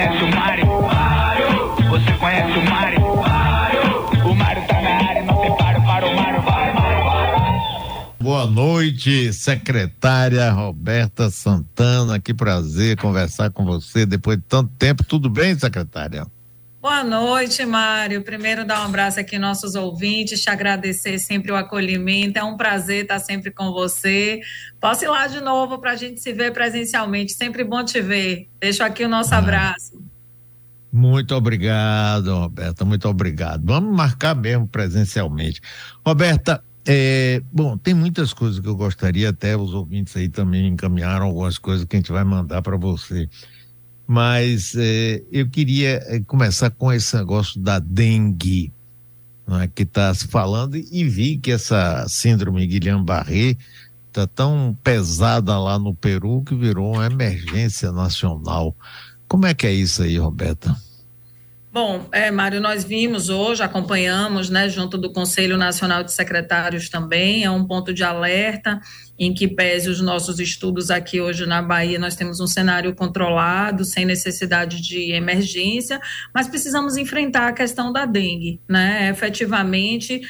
conhece o Mário? Você conhece o Mário? O Mário tá na área, não tem paro para o Mário. Mário. Boa noite, secretária Roberta Santana. Que prazer conversar com você depois de tanto tempo. Tudo bem, secretária? Boa noite, Mário. Primeiro, dar um abraço aqui aos nossos ouvintes, te agradecer sempre o acolhimento. É um prazer estar sempre com você. Posso ir lá de novo para a gente se ver presencialmente. Sempre bom te ver. Deixo aqui o nosso ah. abraço. Muito obrigado, Roberta. Muito obrigado. Vamos marcar mesmo presencialmente. Roberta, é, bom, tem muitas coisas que eu gostaria, até os ouvintes aí também encaminharam algumas coisas que a gente vai mandar para você mas é, eu queria é, começar com esse negócio da dengue, é, que está se falando, e vi que essa síndrome Guillain-Barré está tão pesada lá no Peru que virou uma emergência nacional. Como é que é isso aí, Roberta? Bom, é, Mário, nós vimos hoje, acompanhamos, né, junto do Conselho Nacional de Secretários também, é um ponto de alerta em que pese os nossos estudos aqui hoje na Bahia, nós temos um cenário controlado, sem necessidade de emergência, mas precisamos enfrentar a questão da dengue, né? Efetivamente,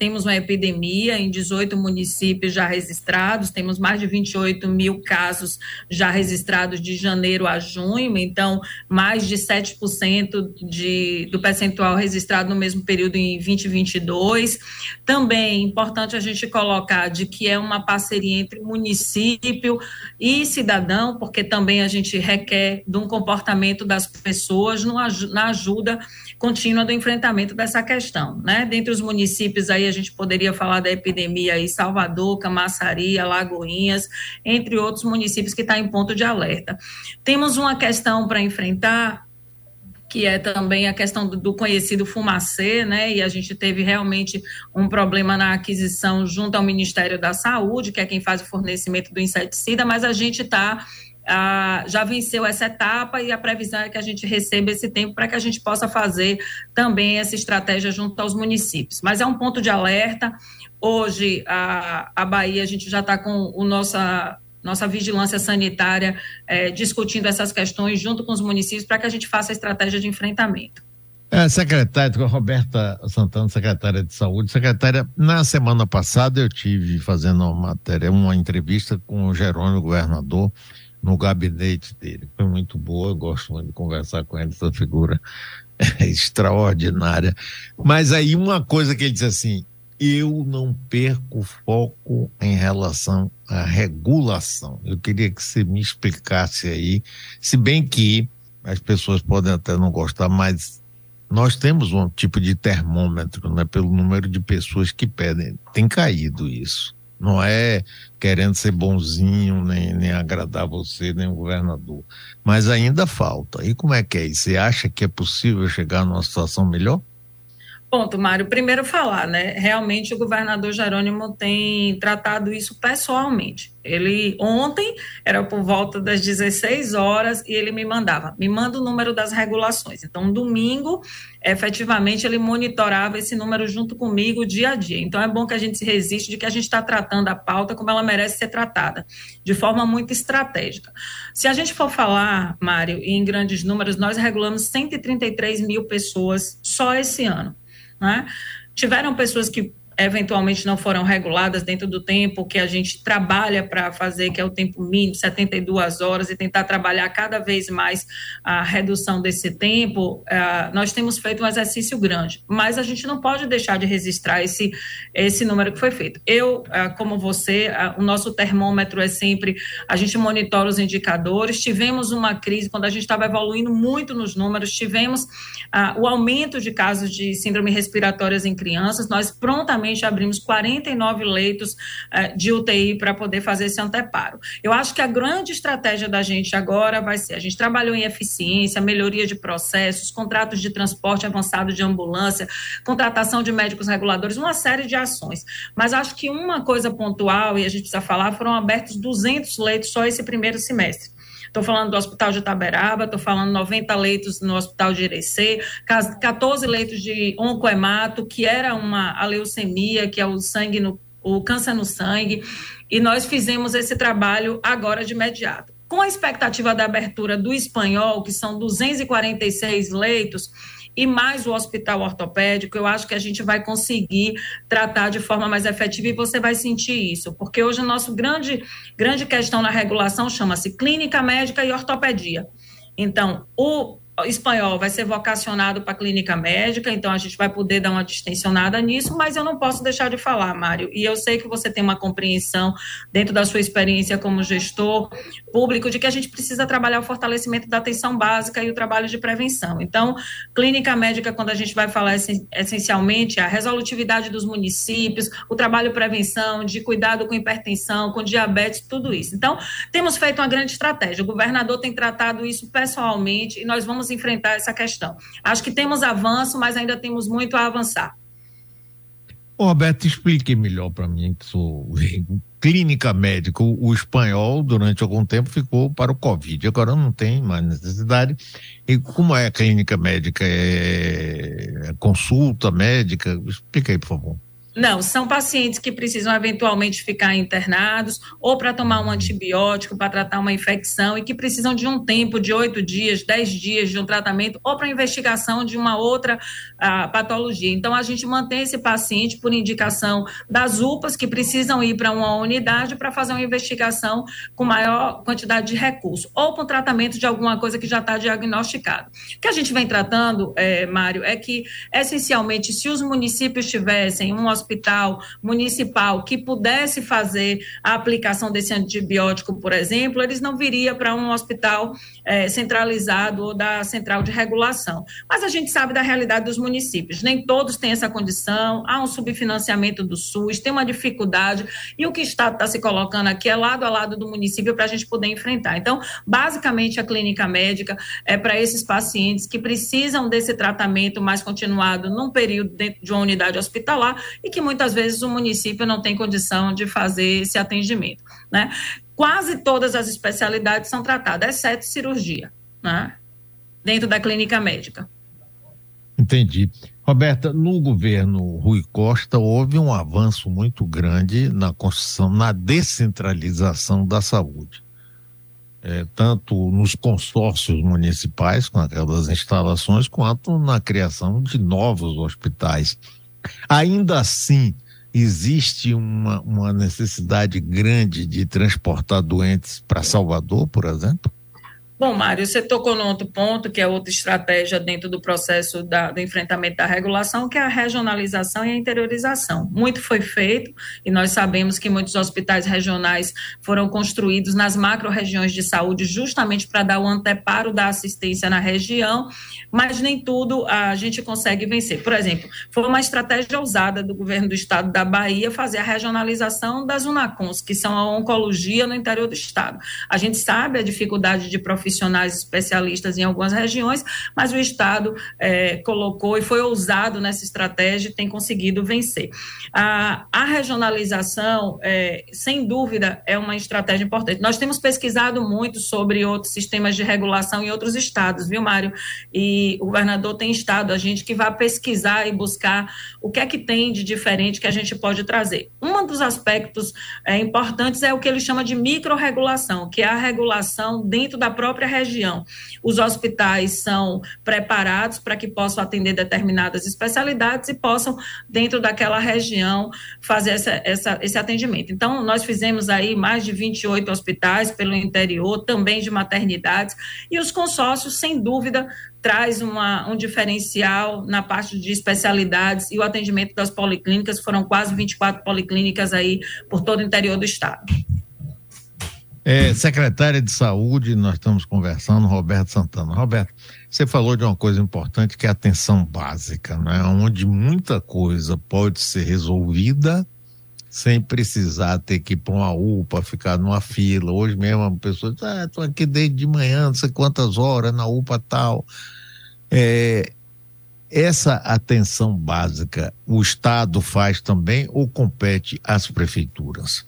temos uma epidemia em 18 municípios já registrados, temos mais de 28 mil casos já registrados de janeiro a junho, então, mais de 7% de, do percentual registrado no mesmo período em 2022. Também é importante a gente colocar de que é uma parceria entre município e cidadão, porque também a gente requer de um comportamento das pessoas no, na ajuda contínua do enfrentamento dessa questão, né? Dentre os municípios aí a gente poderia falar da epidemia aí Salvador, Camaçari, Alagoinhas, entre outros municípios que está em ponto de alerta. Temos uma questão para enfrentar que é também a questão do, do, conhecido fumacê, né? E a gente teve realmente um problema na aquisição junto ao Ministério da Saúde, que é quem faz o fornecimento do inseticida, mas a gente está ah, já venceu essa etapa e a previsão é que a gente receba esse tempo para que a gente possa fazer também essa estratégia junto aos municípios. Mas é um ponto de alerta. Hoje, a, a Bahia, a gente já está com o nossa nossa vigilância sanitária é, discutindo essas questões junto com os municípios para que a gente faça a estratégia de enfrentamento. É, secretária, Roberta Santana, secretária de Saúde. Secretária, na semana passada eu tive fazendo uma matéria, uma entrevista com o Jerônimo, governador, no gabinete dele. Foi muito boa, gosto muito de conversar com ele, essa figura é extraordinária. Mas aí uma coisa que ele disse assim, eu não perco foco em relação à regulação. Eu queria que você me explicasse aí, se bem que as pessoas podem até não gostar, mas nós temos um tipo de termômetro, né, pelo número de pessoas que pedem. Tem caído isso. Não é querendo ser bonzinho, nem, nem agradar você, nem o governador. Mas ainda falta. E como é que é isso? Você acha que é possível chegar numa situação melhor? Ponto, Mário. Primeiro falar, né? Realmente o governador Jerônimo tem tratado isso pessoalmente. Ele ontem era por volta das 16 horas e ele me mandava, me manda o número das regulações. Então, domingo, efetivamente, ele monitorava esse número junto comigo dia a dia. Então, é bom que a gente se resiste de que a gente está tratando a pauta como ela merece ser tratada, de forma muito estratégica. Se a gente for falar, Mário, em grandes números, nós regulamos 133 mil pessoas só esse ano. Né? Tiveram pessoas que eventualmente não foram reguladas dentro do tempo que a gente trabalha para fazer, que é o tempo mínimo, 72 horas, e tentar trabalhar cada vez mais a redução desse tempo, uh, nós temos feito um exercício grande, mas a gente não pode deixar de registrar esse, esse número que foi feito. Eu, uh, como você, uh, o nosso termômetro é sempre, a gente monitora os indicadores, tivemos uma crise quando a gente estava evoluindo muito nos números, tivemos o aumento de casos de síndrome respiratórias em crianças, nós prontamente abrimos 49 leitos uh, de UTI para poder fazer esse anteparo. Eu acho que a grande estratégia da gente agora vai ser: a gente trabalhou em eficiência, melhoria de processos, contratos de transporte avançado de ambulância, contratação de médicos reguladores, uma série de ações. Mas acho que uma coisa pontual, e a gente precisa falar, foram abertos 200 leitos só esse primeiro semestre. Estou falando do Hospital de Itaberaba, estou falando 90 leitos no Hospital de Irecê, 14 leitos de oncoemato, que era uma a leucemia, que é o sangue no o câncer no sangue, e nós fizemos esse trabalho agora de imediato. com a expectativa da abertura do espanhol, que são 246 leitos, e mais o hospital ortopédico, eu acho que a gente vai conseguir tratar de forma mais efetiva e você vai sentir isso, porque hoje o nosso grande, grande questão na regulação chama-se clínica médica e ortopedia. Então, o espanhol vai ser vocacionado para clínica médica, então a gente vai poder dar uma distensionada nisso, mas eu não posso deixar de falar, Mário, e eu sei que você tem uma compreensão dentro da sua experiência como gestor público de que a gente precisa trabalhar o fortalecimento da atenção básica e o trabalho de prevenção. Então, clínica médica, quando a gente vai falar essencialmente a resolutividade dos municípios, o trabalho de prevenção, de cuidado com hipertensão, com diabetes, tudo isso. Então, temos feito uma grande estratégia. O governador tem tratado isso pessoalmente e nós vamos vamos enfrentar essa questão. Acho que temos avanço, mas ainda temos muito a avançar. Roberto, explique melhor para mim, que sou clínica médica. O, espanhol, durante algum tempo, ficou para o Covid. Agora não tem mais necessidade. E como é a clínica médica? É, é consulta médica? Explique aí, por favor. Não, são pacientes que precisam eventualmente ficar internados ou para tomar um antibiótico para tratar uma infecção e que precisam de um tempo de oito dias, dez dias de um tratamento ou para investigação de uma outra uh, patologia. Então, a gente mantém esse paciente por indicação das UPAs que precisam ir para uma unidade para fazer uma investigação com maior quantidade de recursos ou para o tratamento de alguma coisa que já está diagnosticado. O que a gente vem tratando, é, Mário, é que essencialmente, se os municípios tivessem um hospital hospital municipal que pudesse fazer a aplicação desse antibiótico, por exemplo, eles não viriam para um hospital é, centralizado ou da central de regulação. Mas a gente sabe da realidade dos municípios, nem todos têm essa condição, há um subfinanciamento do SUS, tem uma dificuldade, e o que o Estado está se colocando aqui é lado a lado do município para a gente poder enfrentar. Então, basicamente, a clínica médica é para esses pacientes que precisam desse tratamento mais continuado num período dentro de uma unidade hospitalar e que que muitas vezes o município não tem condição de fazer esse atendimento, né? Quase todas as especialidades são tratadas, exceto cirurgia, né? Dentro da clínica médica. Entendi. Roberta, no governo Rui Costa houve um avanço muito grande na construção, na descentralização da saúde. É, tanto nos consórcios municipais, com aquelas instalações, quanto na criação de novos hospitais. Ainda assim, existe uma, uma necessidade grande de transportar doentes para Salvador, por exemplo? Bom, Mário, você tocou no outro ponto, que é outra estratégia dentro do processo da, do enfrentamento da regulação, que é a regionalização e a interiorização. Muito foi feito, e nós sabemos que muitos hospitais regionais foram construídos nas macro-regiões de saúde, justamente para dar o anteparo da assistência na região, mas nem tudo a gente consegue vencer. Por exemplo, foi uma estratégia ousada do governo do estado da Bahia fazer a regionalização das UNACONs, que são a oncologia no interior do estado. A gente sabe a dificuldade de profissionais profissionais especialistas em algumas regiões, mas o Estado é, colocou e foi ousado nessa estratégia e tem conseguido vencer. A, a regionalização, é, sem dúvida, é uma estratégia importante. Nós temos pesquisado muito sobre outros sistemas de regulação em outros estados, viu, Mário? E o governador tem estado a gente que vai pesquisar e buscar o que é que tem de diferente que a gente pode trazer. Um dos aspectos é, importantes é o que ele chama de micro-regulação, que é a regulação dentro da própria própria região. Os hospitais são preparados para que possam atender determinadas especialidades e possam, dentro daquela região, fazer essa, essa, esse atendimento. Então, nós fizemos aí mais de 28 hospitais pelo interior, também de maternidades, e os consórcios, sem dúvida, traz uma, um diferencial na parte de especialidades e o atendimento das policlínicas, foram quase 24 policlínicas aí por todo o interior do estado. É, secretária de Saúde, nós estamos conversando, Roberto Santana. Roberto, você falou de uma coisa importante que é a atenção básica, né? onde muita coisa pode ser resolvida sem precisar ter que ir para uma UPA, ficar numa fila. Hoje mesmo a pessoa diz, ah, estou aqui desde de manhã, não sei quantas horas, na UPA tal. É, essa atenção básica, o Estado faz também ou compete às prefeituras?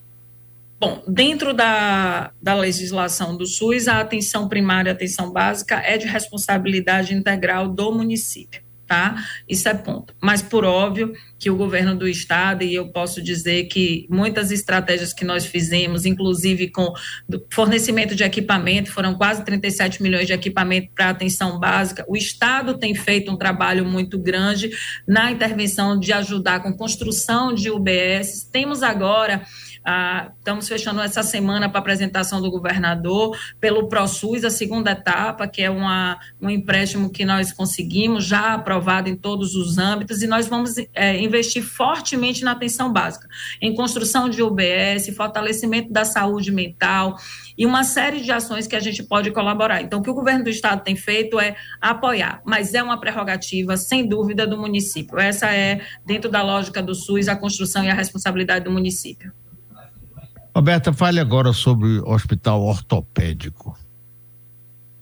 Bom, dentro da, da legislação do SUS, a atenção primária, a atenção básica é de responsabilidade integral do município. tá? Isso é ponto. Mas, por óbvio, que o governo do estado, e eu posso dizer que muitas estratégias que nós fizemos, inclusive com fornecimento de equipamento, foram quase 37 milhões de equipamento para atenção básica. O estado tem feito um trabalho muito grande na intervenção de ajudar com construção de UBS. Temos agora ah, estamos fechando essa semana para apresentação do governador pelo ProSUS, a segunda etapa, que é uma, um empréstimo que nós conseguimos, já aprovado em todos os âmbitos, e nós vamos é, investir fortemente na atenção básica, em construção de UBS, fortalecimento da saúde mental e uma série de ações que a gente pode colaborar. Então, o que o governo do estado tem feito é apoiar, mas é uma prerrogativa, sem dúvida, do município. Essa é, dentro da lógica do SUS, a construção e a responsabilidade do município. Roberta, fale agora sobre o hospital ortopédico.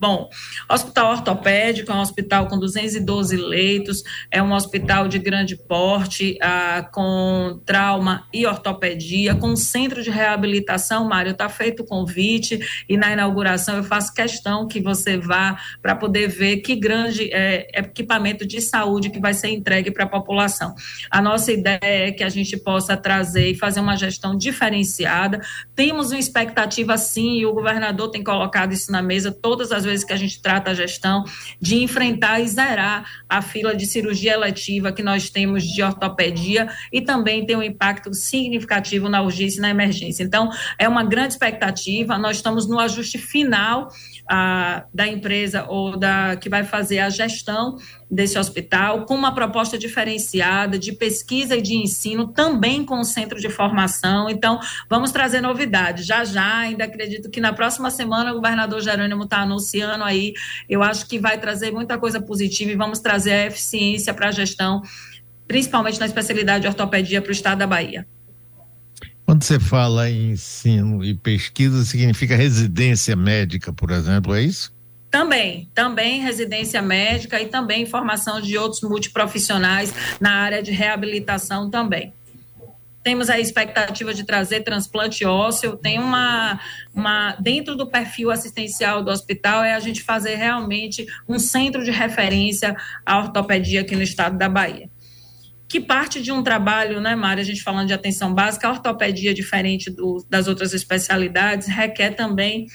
Bom, Hospital Ortopédico é um hospital com 212 leitos, é um hospital de grande porte, ah, com trauma e ortopedia, com centro de reabilitação. Mário, está feito o convite e na inauguração eu faço questão que você vá para poder ver que grande é, equipamento de saúde que vai ser entregue para a população. A nossa ideia é que a gente possa trazer e fazer uma gestão diferenciada. Temos uma expectativa, sim, e o governador tem colocado isso na mesa todas as vezes que a gente trata a gestão, de enfrentar e zerar a fila de cirurgia eletiva que nós temos de ortopedia e também tem um impacto significativo na urgência e na emergência. Então, é uma grande expectativa, nós estamos no ajuste final a, da empresa ou da que vai fazer a gestão desse hospital, com uma proposta diferenciada de pesquisa e de ensino, também com o centro de formação. Então, vamos trazer novidades. Já já, ainda acredito que na próxima semana o governador Jerônimo está anunciando aí. Eu acho que vai trazer muita coisa positiva e vamos trazer a eficiência para a gestão, principalmente na especialidade de ortopedia para o estado da Bahia. Quando você fala em ensino e pesquisa, significa residência médica, por exemplo, é isso? Também, também residência médica e também formação de outros multiprofissionais na área de reabilitação também. Temos a expectativa de trazer transplante ósseo, tem uma, uma dentro do perfil assistencial do hospital é a gente fazer realmente um centro de referência à ortopedia aqui no estado da Bahia que parte de um trabalho, né, Mária, a gente falando de atenção básica, a ortopedia, diferente do, das outras especialidades, requer também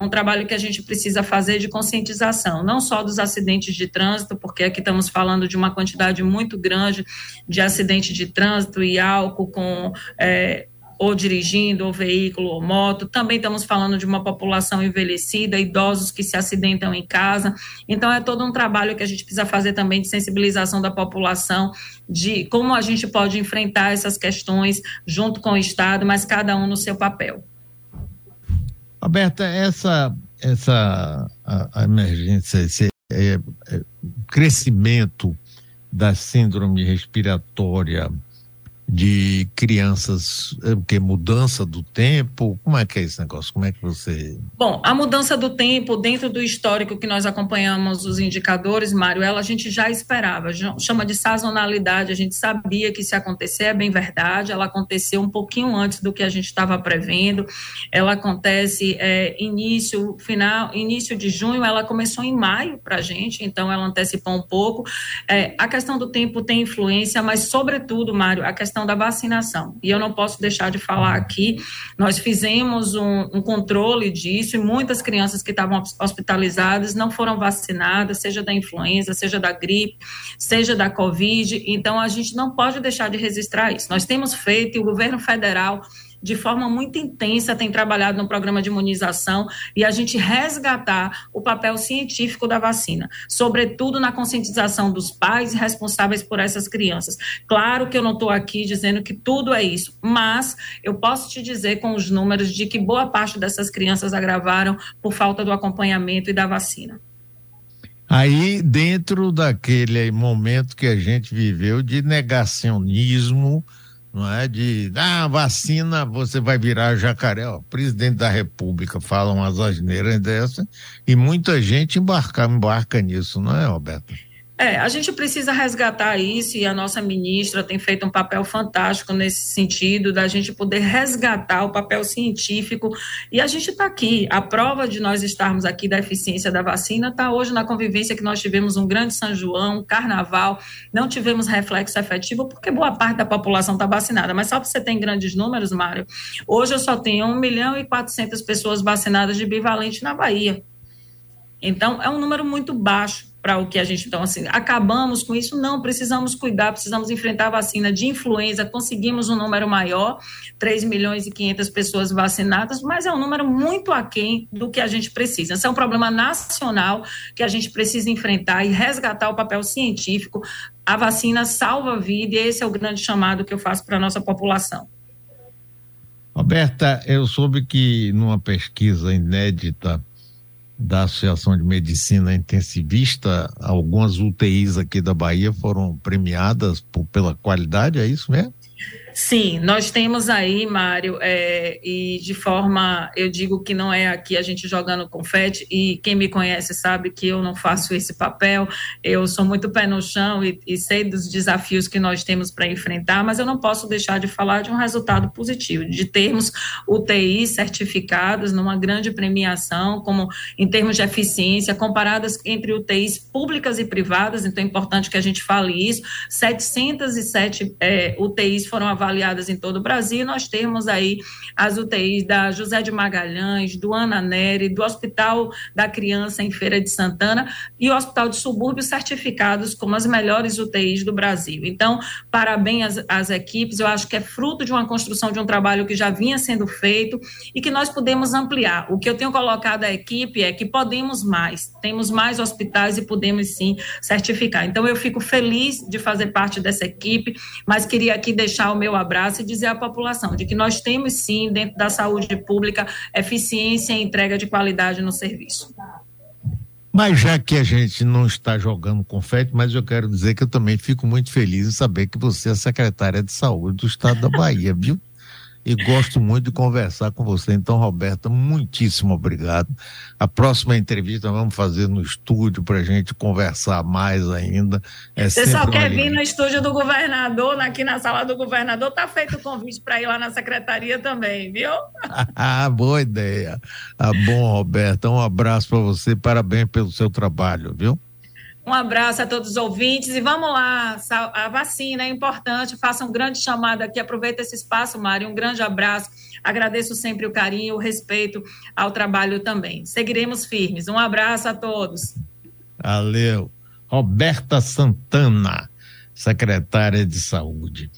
um trabalho que a gente precisa fazer de conscientização, não só dos acidentes de trânsito, porque aqui estamos falando de uma quantidade muito grande de acidentes de trânsito e álcool com é, ou dirigindo, ou veículo, ou moto. Também estamos falando de uma população envelhecida, idosos que se acidentam em casa. Então, é todo um trabalho que a gente precisa fazer também de sensibilização da população, de como a gente pode enfrentar essas questões junto com o Estado, mas cada um no seu papel. Roberta, essa, essa a, a emergência, esse é, é, crescimento da síndrome respiratória de crianças, é, que mudança do tempo? Como é que é esse negócio? Como é que você. Bom, a mudança do tempo, dentro do histórico que nós acompanhamos os indicadores, Mário, ela a gente já esperava, chama de sazonalidade, a gente sabia que se acontecer é bem verdade, ela aconteceu um pouquinho antes do que a gente estava prevendo, ela acontece é, início, final, início de junho, ela começou em maio para a gente, então ela antecipou um pouco. É, a questão do tempo tem influência, mas, sobretudo, Mário, a questão questão da vacinação. E eu não posso deixar de falar aqui, nós fizemos um, um controle disso e muitas crianças que estavam hospitalizadas não foram vacinadas, seja da influenza, seja da gripe, seja da Covid. Então, a gente não pode deixar de registrar isso. Nós temos feito, e o governo federal de forma muito intensa, tem trabalhado no programa de imunização e a gente resgatar o papel científico da vacina, sobretudo na conscientização dos pais responsáveis por essas crianças. Claro que eu não estou aqui dizendo que tudo é isso, mas eu posso te dizer com os números de que boa parte dessas crianças agravaram por falta do acompanhamento e da vacina. Aí, dentro daquele momento que a gente viveu de negacionismo, não é? De ah, vacina, você vai virar jacaré. Ó, presidente da República fala umas asneiras dessa e muita gente embarca, embarca nisso, não é, Roberto? É, a gente precisa resgatar isso e a nossa ministra tem feito um papel fantástico nesse sentido, da gente poder resgatar o papel científico. E a gente está aqui. A prova de nós estarmos aqui da eficiência da vacina está hoje na convivência que nós tivemos um grande São João, um carnaval, não tivemos reflexo efetivo porque boa parte da população está vacinada. Mas só para você ter grandes números, Mário, hoje eu só tenho 1 milhão e 400 pessoas vacinadas de bivalente na Bahia. Então, é um número muito baixo para o que a gente. Então, assim, acabamos com isso? Não, precisamos cuidar, precisamos enfrentar a vacina de influenza. Conseguimos um número maior, 3 milhões e 500 pessoas vacinadas, mas é um número muito aquém do que a gente precisa. Esse é um problema nacional que a gente precisa enfrentar e resgatar o papel científico. A vacina salva a vida e esse é o grande chamado que eu faço para a nossa população. Roberta, eu soube que numa pesquisa inédita da Associação de Medicina Intensivista, algumas UTIs aqui da Bahia foram premiadas por, pela qualidade, é isso mesmo? Sim, nós temos aí, Mário, é, e de forma, eu digo que não é aqui a gente jogando confete, e quem me conhece sabe que eu não faço esse papel, eu sou muito pé no chão e, e sei dos desafios que nós temos para enfrentar, mas eu não posso deixar de falar de um resultado positivo, de termos UTIs certificados numa grande premiação, como em termos de eficiência, comparadas entre UTIs públicas e privadas, então é importante que a gente fale isso, 707 é, UTIs foram avaliadas em todo o Brasil. Nós temos aí as UTIs da José de Magalhães, do Ana Neri, do Hospital da Criança em Feira de Santana e o Hospital de Subúrbio certificados como as melhores UTIs do Brasil. Então, parabéns às, às equipes. Eu acho que é fruto de uma construção de um trabalho que já vinha sendo feito e que nós podemos ampliar. O que eu tenho colocado à equipe é que podemos mais, temos mais hospitais e podemos sim certificar. Então, eu fico feliz de fazer parte dessa equipe, mas queria aqui deixar o meu meu abraço e dizer à população de que nós temos sim, dentro da saúde pública, eficiência e entrega de qualidade no serviço. Mas já que a gente não está jogando confete, mas eu quero dizer que eu também fico muito feliz em saber que você é secretária de saúde do estado da Bahia, viu? E gosto muito de conversar com você. Então, Roberta, muitíssimo obrigado. A próxima entrevista vamos fazer no estúdio para a gente conversar mais ainda. É você só quer vir no estúdio do governador, aqui na sala do governador, tá feito o convite para ir lá na secretaria também, viu? ah, boa ideia. Ah, bom, Roberta, um abraço para você, parabéns pelo seu trabalho, viu? Um abraço a todos os ouvintes e vamos lá, a vacina é importante, faça um grande chamado aqui, aproveita esse espaço, Mário, um grande abraço, agradeço sempre o carinho, o respeito ao trabalho também. Seguiremos firmes, um abraço a todos. Valeu. Roberta Santana, secretária de Saúde.